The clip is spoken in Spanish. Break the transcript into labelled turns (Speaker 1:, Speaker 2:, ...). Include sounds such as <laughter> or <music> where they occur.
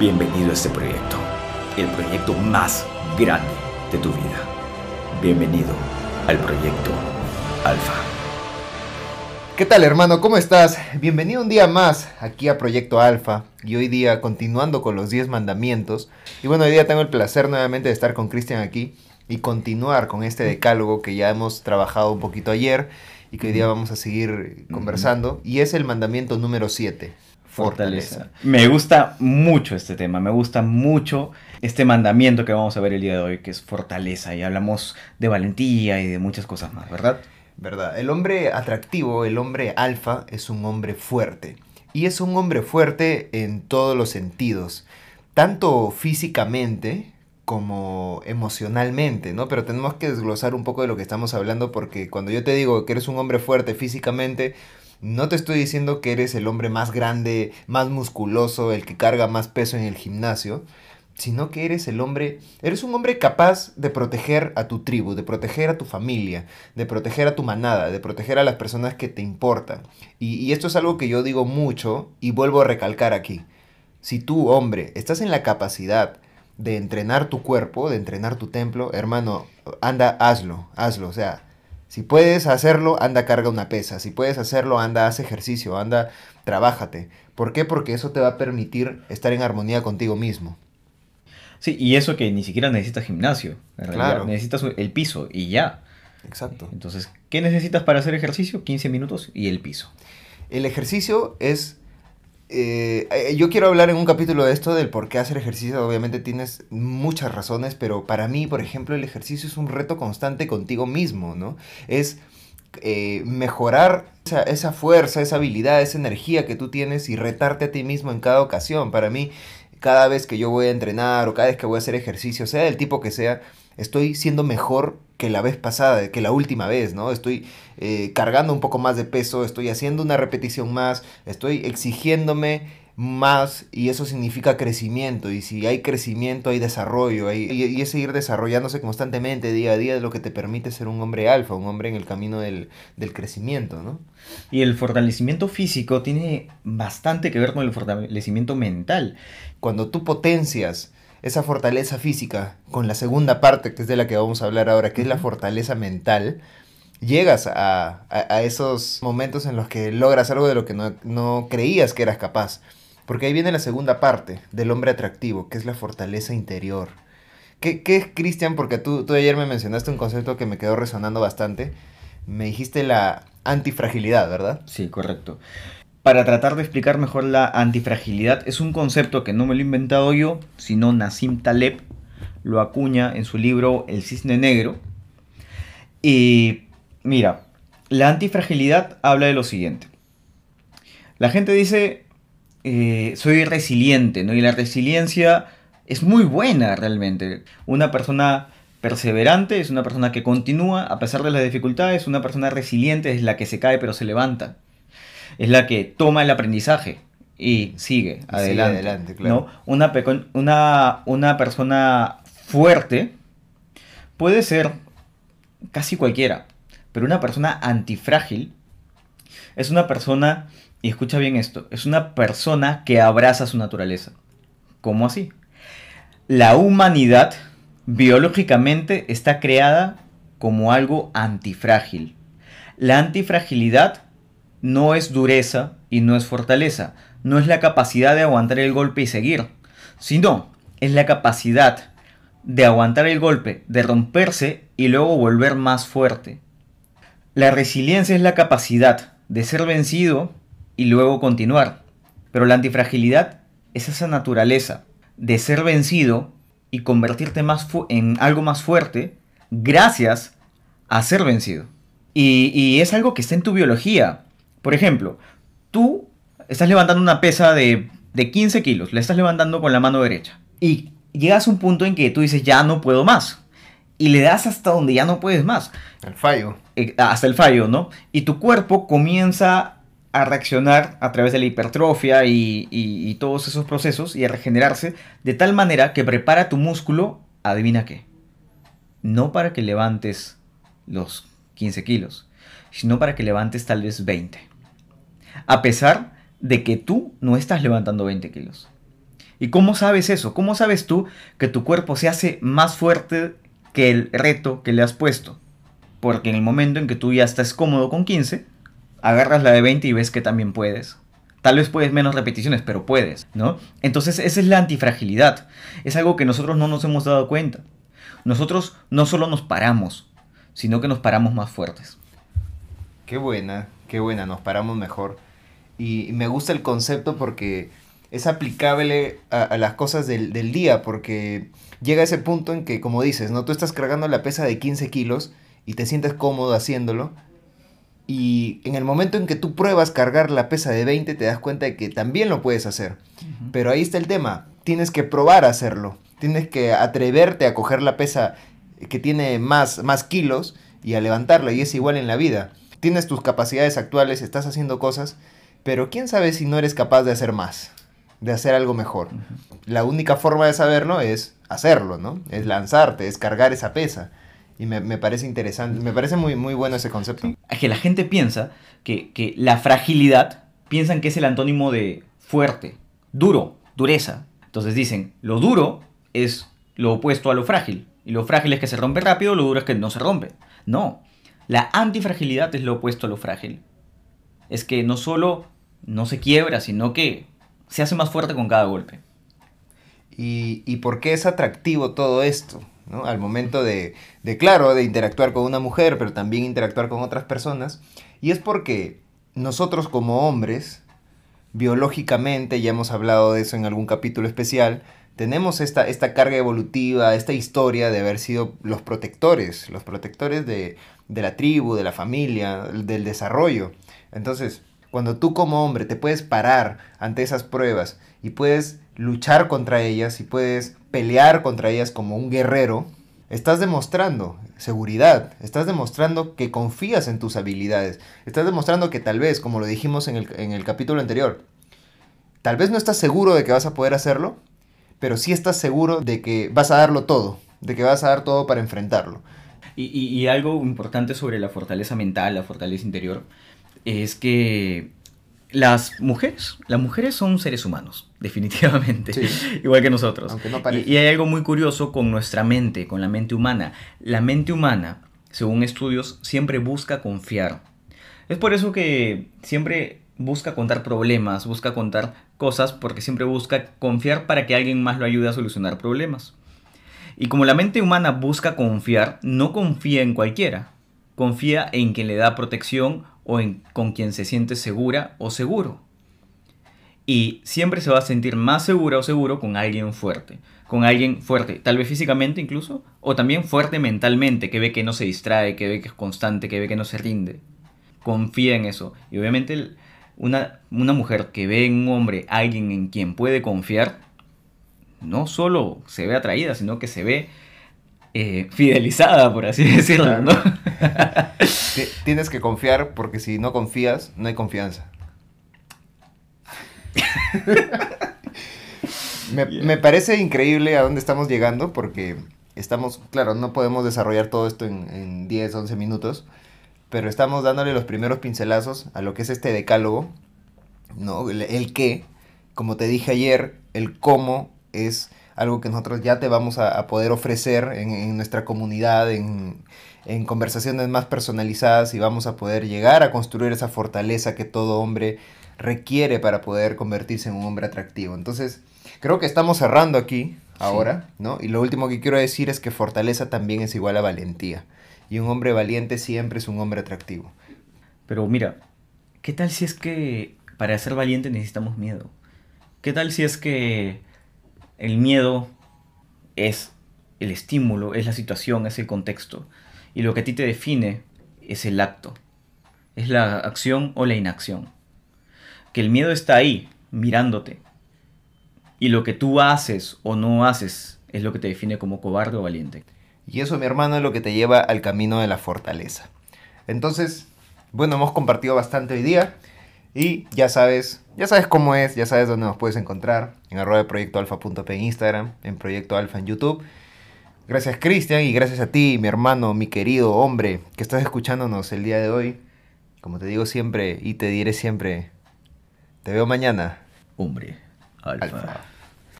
Speaker 1: Bienvenido a este proyecto, el proyecto más grande de tu vida. Bienvenido al proyecto Alfa.
Speaker 2: ¿Qué tal hermano? ¿Cómo estás? Bienvenido un día más aquí a Proyecto Alfa y hoy día continuando con los 10 mandamientos. Y bueno, hoy día tengo el placer nuevamente de estar con Cristian aquí y continuar con este decálogo que ya hemos trabajado un poquito ayer y que hoy día vamos a seguir conversando. Y es el mandamiento número 7.
Speaker 3: Fortaleza. Me gusta mucho este tema, me gusta mucho este mandamiento que vamos a ver el día de hoy, que es fortaleza. Y hablamos de valentía y de muchas cosas más, ¿verdad?
Speaker 2: ¿Verdad? El hombre atractivo, el hombre alfa, es un hombre fuerte. Y es un hombre fuerte en todos los sentidos, tanto físicamente como emocionalmente, ¿no? Pero tenemos que desglosar un poco de lo que estamos hablando porque cuando yo te digo que eres un hombre fuerte físicamente, no te estoy diciendo que eres el hombre más grande, más musculoso, el que carga más peso en el gimnasio, sino que eres el hombre, eres un hombre capaz de proteger a tu tribu, de proteger a tu familia, de proteger a tu manada, de proteger a las personas que te importan. Y, esto es algo que yo digo mucho y vuelvo a recalcar aquí. Si tú, hombre, estás en la capacidad de entrenar tu cuerpo, de entrenar tu templo, hermano, anda, hazlo, hazlo. O sea, si puedes hacerlo, anda, carga una pesa. Si puedes hacerlo, anda, haz ejercicio, anda, trabájate. ¿Por qué? Porque eso te va a permitir estar en armonía contigo mismo.
Speaker 3: Sí, y eso que ni siquiera necesitas gimnasio. En realidad.
Speaker 2: Claro.
Speaker 3: Necesitas el piso y ya.
Speaker 2: Exacto.
Speaker 3: Entonces, ¿qué necesitas para hacer ejercicio? 15 minutos y el piso.
Speaker 2: El ejercicio es... eh, eh, yo quiero hablar en un capítulo de esto del por qué hacer ejercicio. Obviamente tienes muchas razones, pero para mí, por ejemplo, el ejercicio es un reto constante contigo mismo, ¿no? Es eh, mejorar esa, esa fuerza, esa habilidad, esa energía que tú tienes y retarte a ti mismo en cada ocasión. Para mí, cada vez que yo voy a entrenar o cada vez que voy a hacer ejercicio, sea del tipo que sea, estoy siendo mejor que la vez pasada, que la última vez, ¿no? Estoy eh, cargando un poco más de peso, estoy haciendo una repetición más, estoy exigiéndome más y eso significa crecimiento y si hay crecimiento hay desarrollo hay- y, y es seguir desarrollándose constantemente día a día es lo que te permite ser un hombre alfa, un hombre en el camino del, del crecimiento, ¿no?
Speaker 3: Y el fortalecimiento físico tiene bastante que ver con el fortalecimiento mental.
Speaker 2: cuando tú potencias esa fortaleza física con la segunda parte, que es de la que vamos a hablar ahora, que es la fortaleza mental, llegas a, a- a esos momentos en los que logras algo de lo que no, no creías que eras capaz. Porque ahí viene la segunda parte del hombre atractivo, que es la fortaleza interior. ¿Qué, qué es, Cristian? Porque tú, tú ayer me mencionaste un concepto que me quedó resonando bastante. Me dijiste la antifragilidad, ¿verdad?
Speaker 3: Sí, correcto. Para tratar de explicar mejor la antifragilidad, es un concepto que no me lo he inventado yo, sino Nassim Taleb lo acuña en su libro El Cisne Negro. Y mira, la antifragilidad habla de lo siguiente. La gente dice, eh, soy resiliente, ¿no? Y la resiliencia es muy buena realmente. Una persona perseverante es una persona que continúa a pesar de las dificultades, una persona resiliente es la que se cae pero se levanta. Es la que toma el aprendizaje y sigue adelante.
Speaker 2: adelante, claro.
Speaker 3: ¿no? Una, una persona fuerte puede ser casi cualquiera, pero una persona antifrágil es una persona, y escucha bien esto, es una persona que abraza su naturaleza. ¿Cómo así? La humanidad biológicamente está creada como algo antifrágil. La antifragilidad no es dureza y no es fortaleza, no es la capacidad de aguantar el golpe y seguir, sino es la capacidad de aguantar el golpe, de romperse y luego volver más fuerte. La resiliencia es la capacidad de ser vencido y luego continuar, pero la antifragilidad es esa naturaleza de ser vencido y convertirte más en algo más fuerte gracias a ser vencido. Y, y es algo que está en tu biología. Por ejemplo, tú estás levantando una pesa de, de 15 kilos, la estás levantando con la mano derecha. Y llegas a un punto en que tú dices, ya no puedo más. Y le das hasta donde ya no puedes más.
Speaker 2: El fallo.
Speaker 3: eh, hasta el fallo, ¿no? Y tu cuerpo comienza a reaccionar a través de la hipertrofia y, y- y todos esos procesos y a regenerarse de tal manera que prepara tu músculo, adivina qué, no para que levantes los 15 kilos, sino para que levantes tal vez 20. A pesar de que tú no estás levantando 20 kilos. ¿Y cómo sabes eso? ¿Cómo sabes tú que tu cuerpo se hace más fuerte que el reto que le has puesto? Porque en el momento en que tú ya estás cómodo con 15, agarras la de 20 y ves que también puedes. Tal vez puedes menos repeticiones, pero puedes, ¿no? Entonces esa es la antifragilidad. Es algo que nosotros no nos hemos dado cuenta. Nosotros no solo nos paramos, sino que nos paramos más fuertes.
Speaker 2: Qué buena, qué buena, nos paramos mejor. Y me gusta el concepto porque es aplicable a, las cosas del, del, día, porque llega ese punto en que, como dices, ¿no? Tú estás cargando la pesa de 15 kilos y te sientes cómodo haciéndolo, y en el momento en que tú pruebas cargar la pesa de 20, te das cuenta de que también lo puedes hacer. Pero ahí está el tema. Tienes que probar a hacerlo. Tienes que atreverte a coger la pesa que tiene más, más kilos y a levantarla. Y es igual en la vida. Tienes tus capacidades actuales, estás haciendo cosas, pero quién sabe si no eres capaz de hacer más, de hacer algo mejor. La única forma de saberlo es hacerlo, ¿no? Es lanzarte, es cargar esa pesa. Y me, parece interesante, me parece muy, muy bueno ese concepto.
Speaker 3: Es que la gente piensa que, que la fragilidad, piensan que es el antónimo de fuerte, duro, dureza. Entonces dicen, lo duro es lo opuesto a lo frágil. Y lo frágil es que se rompe rápido, lo duro es que no se rompe. No, la antifragilidad es lo opuesto a lo frágil. Es que no solo no se quiebra, sino que se hace más fuerte con cada golpe.
Speaker 2: ¿Y, y por qué es atractivo todo esto? Al momento de, de, claro, de interactuar con una mujer, pero también interactuar con otras personas. Y es porque nosotros como hombres, biológicamente, ya hemos hablado de eso en algún capítulo especial, tenemos esta, esta carga evolutiva, esta historia de haber sido los protectores, los protectores de, de la tribu, de la familia, del desarrollo. Entonces, cuando tú como hombre te puedes parar ante esas pruebas y puedes luchar contra ellas y puedes pelear contra ellas como un guerrero, estás demostrando seguridad, estás demostrando que confías en tus habilidades, estás demostrando que tal vez, como lo dijimos en el, capítulo anterior, tal vez no estás seguro de que vas a poder hacerlo, pero sí estás seguro de que vas a darlo todo, de que vas a dar todo para enfrentarlo.
Speaker 3: y algo importante sobre la fortaleza mental, la fortaleza interior, es que las mujeres, las mujeres son seres humanos, <laughs> definitivamente, igual que nosotros. y, hay algo muy curioso con nuestra mente, con la mente humana. La mente humana, según estudios, siempre busca confiar. Es por eso que siempre busca contar problemas, busca contar cosas, porque siempre busca confiar para que alguien más lo ayude a solucionar problemas. Y como la mente humana busca confiar, no confía en cualquiera, confía en quien le da protección o en, con quien se siente segura o seguro. Y siempre se va a sentir más segura o seguro con alguien fuerte. Con alguien fuerte, tal vez físicamente incluso, o también fuerte mentalmente, que ve que no se distrae, que ve que es constante, que ve que no se rinde. Confía en eso. Y obviamente una, una mujer que ve en un hombre alguien en quien puede confiar, no solo se ve atraída, sino que se ve eh, fidelizada, por así <laughs> decirlo, ¿no? <laughs>
Speaker 2: Tienes que confiar porque si no confías, no hay confianza. <laughs> me, parece increíble a dónde estamos llegando porque estamos, claro, no podemos desarrollar todo esto en, en 10, 11 minutos, pero estamos dándole los primeros pincelazos a lo que es este decálogo, ¿no? El, el qué, como te dije ayer, el cómo es algo que nosotros ya te vamos a, poder ofrecer en, nuestra comunidad, en, conversaciones más personalizadas y vamos a poder llegar a construir esa fortaleza que todo hombre requiere para poder convertirse en un hombre atractivo. Entonces, creo que estamos cerrando aquí ahora, ¿no? Y lo último que quiero decir es que fortaleza también es igual a valentía. Y un hombre valiente siempre es un hombre atractivo.
Speaker 3: Pero mira, ¿qué tal si es que para ser valiente necesitamos miedo? ¿Qué tal si es que el miedo es el estímulo, es la situación, es el contexto. Y lo que a ti te define es el acto. Es la acción o la inacción. Que el miedo está ahí, mirándote. Y lo que tú haces o no haces es lo que te define como cobarde o valiente.
Speaker 2: Y eso, mi hermano, es lo que te lleva al camino de la fortaleza. Entonces, bueno, hemos compartido bastante hoy día. Y ya sabes, ya sabes cómo es, ya sabes dónde nos puedes encontrar. En arroba proyecto en Instagram, en proyecto alfa en YouTube. Gracias Cristian y gracias a ti, mi hermano, mi querido hombre, que estás escuchándonos el día de hoy. Como te digo siempre y te diré siempre, te veo mañana.
Speaker 3: Hombre, alfa.